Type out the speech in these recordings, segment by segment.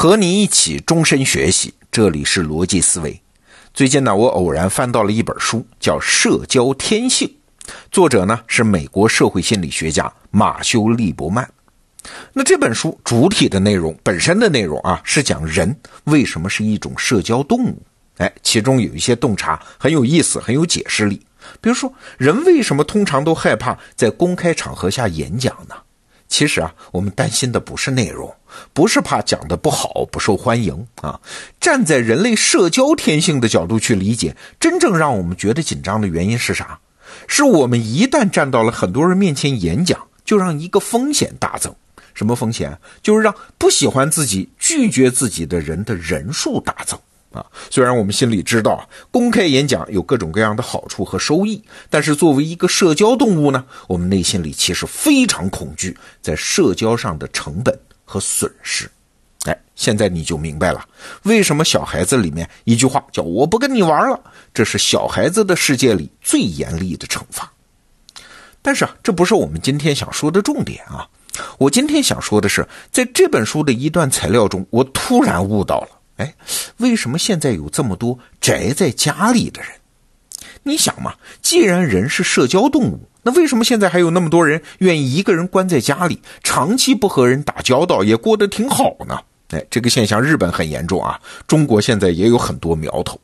和你一起终身学习，这里是逻辑思维。最近呢，我偶然翻到了一本书，叫《社交天性》，作者呢是美国社会心理学家马修·利伯曼。那这本书主体的内容本身的内容啊，是讲人为什么是一种社交动物。哎，其中有一些洞察很有意思，很有解释力。比如说，人为什么通常都害怕在公开场合下演讲呢？其实啊，我们担心的不是内容，不是怕讲的不好不受欢迎啊。站在人类社交天性的角度去理解，真正让我们觉得紧张的原因是啥？是我们一旦站到了很多人面前演讲，就让一个风险大增。什么风险？就是让不喜欢自己、拒绝自己的人的人数大增。啊，虽然我们心里知道公开演讲有各种各样的好处和收益，但是作为一个社交动物呢，我们内心里其实非常恐惧在社交上的成本和损失。哎，现在你就明白了，为什么小孩子里面一句话叫“我不跟你玩了”，这是小孩子的世界里最严厉的惩罚。但是啊，这不是我们今天想说的重点啊。我今天想说的是，在这本书的一段材料中，我突然悟到了。哎，为什么现在有这么多宅在家里的人？你想嘛，既然人是社交动物，那为什么现在还有那么多人愿意一个人关在家里，长期不和人打交道，也过得挺好呢？哎，这个现象日本很严重啊，中国现在也有很多苗头。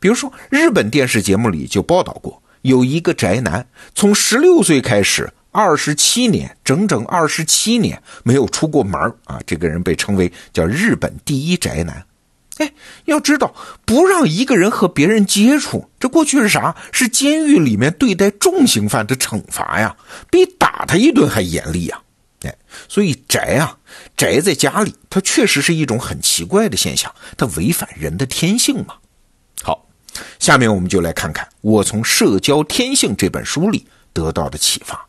比如说，日本电视节目里就报道过，有一个宅男从十六岁开始，二十七年，整整二十七年没有出过门啊。这个人被称为叫日本第一宅男。哎，要知道，不让一个人和别人接触，这过去是啥？是监狱里面对待重刑犯的惩罚呀，比打他一顿还严厉呀！哎，所以宅啊，宅在家里，它确实是一种很奇怪的现象，它违反人的天性嘛。好，下面我们就来看看我从《社交天性》这本书里得到的启发。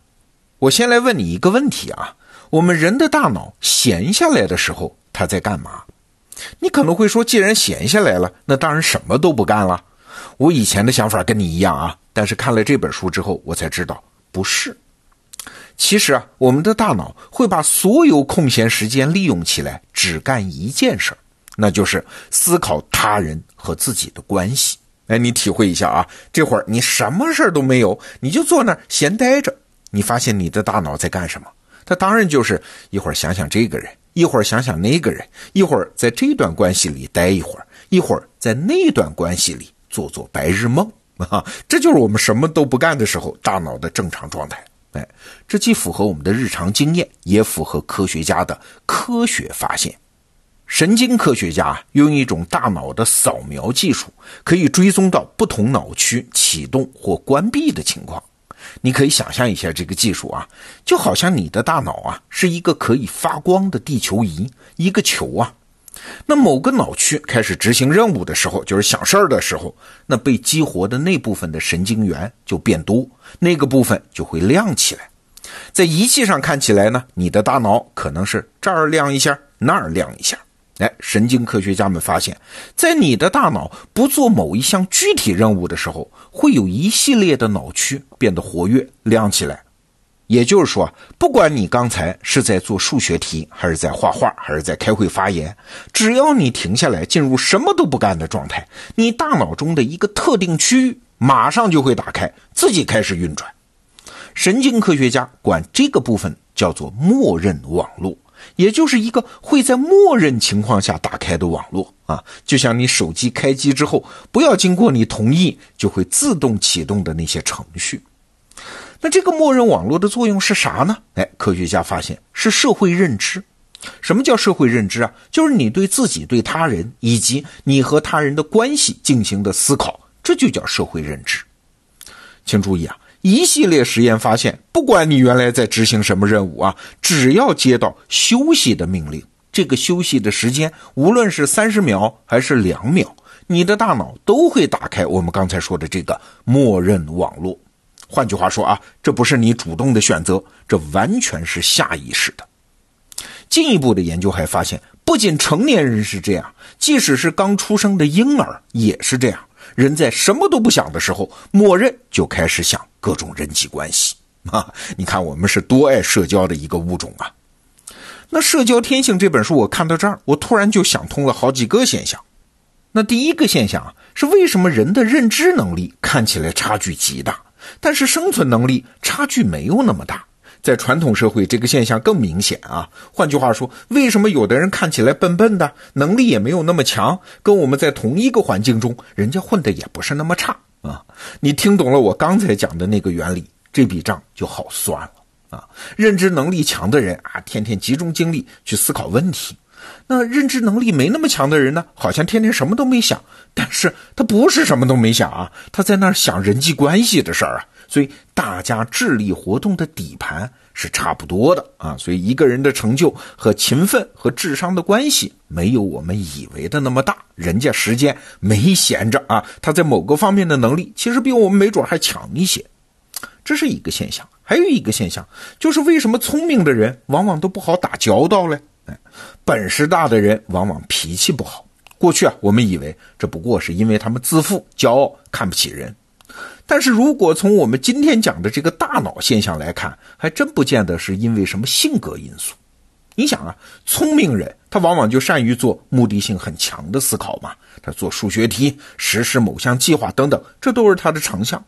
我先来问你一个问题啊：我们人的大脑闲下来的时候，他在干嘛？你可能会说，既然闲下来了，那当然什么都不干了。我以前的想法跟你一样啊，但是看了这本书之后，我才知道不是。其实啊，我们的大脑会把所有空闲时间利用起来，只干一件事儿，那就是思考他人和自己的关系。哎，你体会一下啊，这会儿你什么事儿都没有，你就坐那儿闲待着，你发现你的大脑在干什么？它当然就是一会儿想想这个人。一会儿想想那个人，一会儿在这段关系里待一会儿，一会儿在那段关系里做做白日梦啊！这就是我们什么都不干的时候大脑的正常状态。哎，这既符合我们的日常经验，也符合科学家的科学发现。神经科学家用一种大脑的扫描技术，可以追踪到不同脑区启动或关闭的情况。你可以想象一下这个技术啊，就好像你的大脑啊是一个可以发光的地球仪，一个球啊。那某个脑区开始执行任务的时候，就是想事儿的时候，那被激活的那部分的神经元就变多，那个部分就会亮起来。在仪器上看起来呢，你的大脑可能是这儿亮一下，那儿亮一下。哎，神经科学家们发现，在你的大脑不做某一项具体任务的时候，会有一系列的脑区变得活跃、亮起来。也就是说，不管你刚才是在做数学题，还是在画画，还是在开会发言，只要你停下来，进入什么都不干的状态，你大脑中的一个特定区域马上就会打开，自己开始运转。神经科学家管这个部分叫做默认网络。也就是一个会在默认情况下打开的网络啊，就像你手机开机之后，不要经过你同意就会自动启动的那些程序。那这个默认网络的作用是啥呢？哎，科学家发现是社会认知。什么叫社会认知啊？就是你对自己、对他人以及你和他人的关系进行的思考，这就叫社会认知。请注意啊。一系列实验发现，不管你原来在执行什么任务啊，只要接到休息的命令，这个休息的时间，无论是三十秒还是两秒，你的大脑都会打开我们刚才说的这个默认网络。换句话说啊，这不是你主动的选择，这完全是下意识的。进一步的研究还发现，不仅成年人是这样，即使是刚出生的婴儿也是这样。人在什么都不想的时候，默认就开始想各种人际关系啊！你看，我们是多爱社交的一个物种啊。那《社交天性》这本书我看到这儿，我突然就想通了好几个现象。那第一个现象啊，是为什么人的认知能力看起来差距极大，但是生存能力差距没有那么大？在传统社会，这个现象更明显啊。换句话说，为什么有的人看起来笨笨的，能力也没有那么强，跟我们在同一个环境中，人家混的也不是那么差啊？你听懂了我刚才讲的那个原理，这笔账就好算了啊。认知能力强的人啊，天天集中精力去思考问题；那认知能力没那么强的人呢，好像天天什么都没想，但是他不是什么都没想啊，他在那儿想人际关系的事儿啊。所以大家智力活动的底盘是差不多的啊，所以一个人的成就和勤奋和智商的关系没有我们以为的那么大。人家时间没闲着啊，他在某个方面的能力其实比我们没准还强一些，这是一个现象。还有一个现象就是为什么聪明的人往往都不好打交道嘞？哎，本事大的人往往脾气不好。过去啊，我们以为这不过是因为他们自负、骄傲、看不起人。但是如果从我们今天讲的这个大脑现象来看，还真不见得是因为什么性格因素。你想啊，聪明人他往往就善于做目的性很强的思考嘛，他做数学题、实施某项计划等等，这都是他的长项。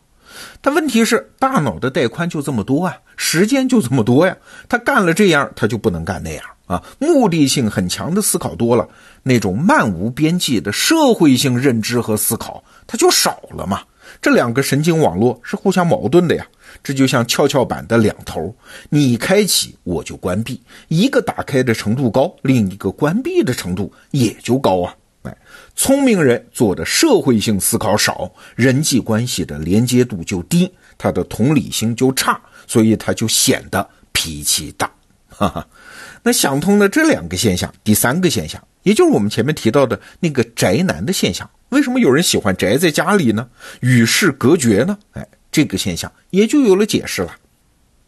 但问题是，大脑的带宽就这么多啊，时间就这么多呀，他干了这样，他就不能干那样啊。目的性很强的思考多了，那种漫无边际的社会性认知和思考，他就少了嘛。这两个神经网络是互相矛盾的呀，这就像跷跷板的两头，你开启我就关闭，一个打开的程度高，另一个关闭的程度也就高啊。哎，聪明人做的社会性思考少，人际关系的连接度就低，他的同理心就差，所以他就显得脾气大。哈哈，那想通了这两个现象，第三个现象，也就是我们前面提到的那个宅男的现象。为什么有人喜欢宅在家里呢？与世隔绝呢？哎，这个现象也就有了解释了。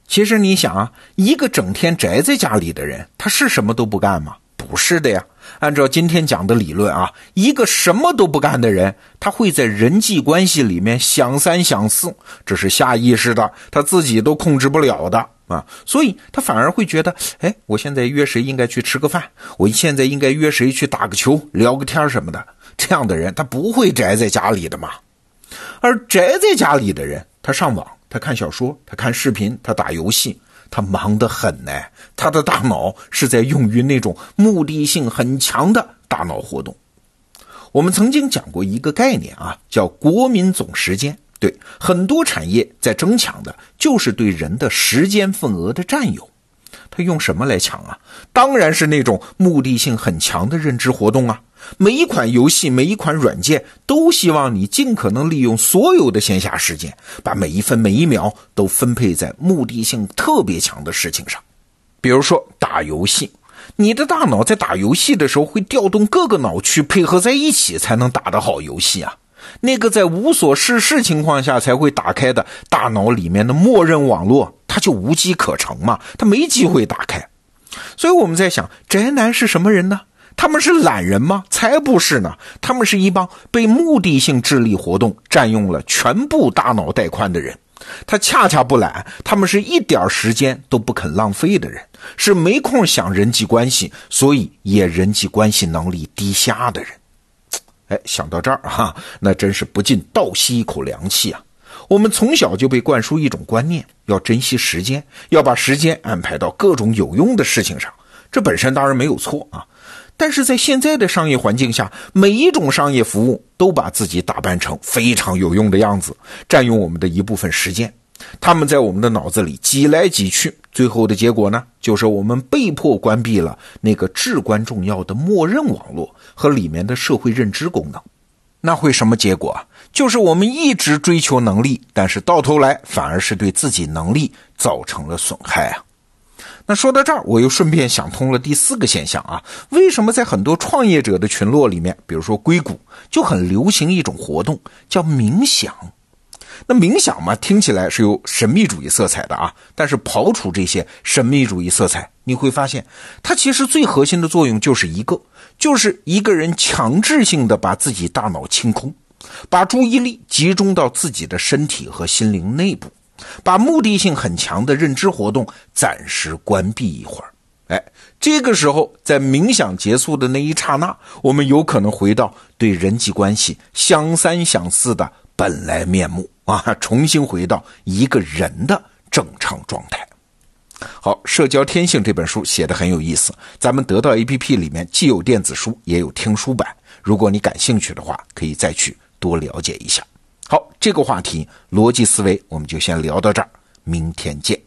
其实你想啊，一个整天宅在家里的人，他是什么都不干吗？不是的呀。按照今天讲的理论啊，一个什么都不干的人，他会在人际关系里面想三想四，这是下意识的，他自己都控制不了的啊。所以他反而会觉得，哎，我现在约谁应该去吃个饭？我现在应该约谁去打个球、聊个天什么的？这样的人，他不会宅在家里的嘛？而宅在家里的人，他上网，他看小说，他看视频，他打游戏，他忙得很呢。他的大脑是在用于那种目的性很强的大脑活动。我们曾经讲过一个概念啊，叫国民总时间。对，很多产业在争抢的就是对人的时间份额的占有。他用什么来抢啊？当然是那种目的性很强的认知活动啊。每一款游戏，每一款软件，都希望你尽可能利用所有的闲暇时间，把每一分每一秒都分配在目的性特别强的事情上。比如说打游戏，你的大脑在打游戏的时候会调动各个脑区配合在一起，才能打得好游戏啊。那个在无所事事情况下才会打开的大脑里面的默认网络，它就无机可乘嘛，它没机会打开。所以我们在想，宅男是什么人呢？他们是懒人吗？才不是呢！他们是一帮被目的性智力活动占用了全部大脑带宽的人。他恰恰不懒，他们是一点时间都不肯浪费的人，是没空想人际关系，所以也人际关系能力低下的人。哎，想到这儿哈，那真是不禁倒吸一口凉气啊！我们从小就被灌输一种观念，要珍惜时间，要把时间安排到各种有用的事情上。这本身当然没有错啊。但是在现在的商业环境下，每一种商业服务都把自己打扮成非常有用的样子，占用我们的一部分时间。他们在我们的脑子里挤来挤去，最后的结果呢，就是我们被迫关闭了那个至关重要的默认网络和里面的社会认知功能。那会什么结果？就是我们一直追求能力，但是到头来反而是对自己能力造成了损害啊。那说到这儿，我又顺便想通了第四个现象啊，为什么在很多创业者的群落里面，比如说硅谷，就很流行一种活动叫冥想？那冥想嘛，听起来是有神秘主义色彩的啊，但是刨除这些神秘主义色彩，你会发现，它其实最核心的作用就是一个，就是一个人强制性的把自己大脑清空，把注意力集中到自己的身体和心灵内部。把目的性很强的认知活动暂时关闭一会儿，哎，这个时候在冥想结束的那一刹那，我们有可能回到对人际关系相三相四的本来面目啊，重新回到一个人的正常状态。好，《社交天性》这本书写的很有意思，咱们得到 APP 里面既有电子书，也有听书版。如果你感兴趣的话，可以再去多了解一下。好，这个话题逻辑思维我们就先聊到这儿，明天见。